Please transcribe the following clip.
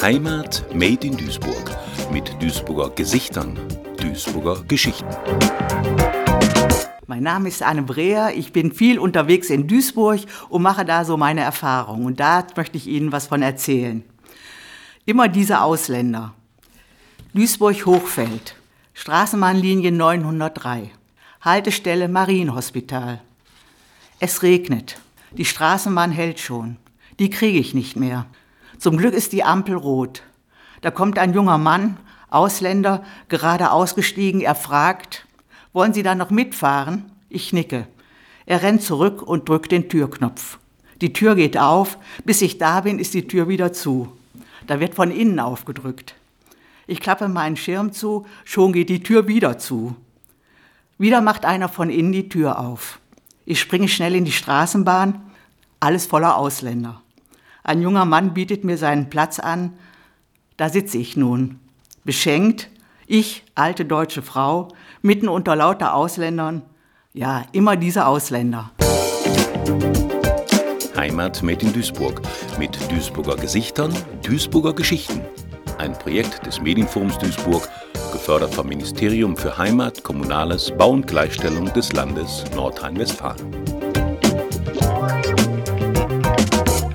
Heimat Made in Duisburg mit Duisburger Gesichtern, Duisburger Geschichten. Mein Name ist Anne Breher. Ich bin viel unterwegs in Duisburg und mache da so meine Erfahrungen. Und da möchte ich Ihnen was von erzählen. Immer diese Ausländer. Duisburg-Hochfeld, Straßenbahnlinie 903, Haltestelle Marienhospital. Es regnet. Die Straßenbahn hält schon. Die kriege ich nicht mehr. Zum Glück ist die Ampel rot. Da kommt ein junger Mann, Ausländer, gerade ausgestiegen. Er fragt, wollen Sie da noch mitfahren? Ich nicke. Er rennt zurück und drückt den Türknopf. Die Tür geht auf. Bis ich da bin, ist die Tür wieder zu. Da wird von innen aufgedrückt. Ich klappe meinen Schirm zu, schon geht die Tür wieder zu. Wieder macht einer von innen die Tür auf. Ich springe schnell in die Straßenbahn, alles voller Ausländer. Ein junger Mann bietet mir seinen Platz an. Da sitze ich nun, beschenkt, ich, alte deutsche Frau, mitten unter lauter Ausländern. Ja, immer diese Ausländer. Heimat made in Duisburg mit Duisburger Gesichtern, Duisburger Geschichten. Ein Projekt des Medienforums Duisburg, gefördert vom Ministerium für Heimat, Kommunales, Bau und Gleichstellung des Landes Nordrhein-Westfalen.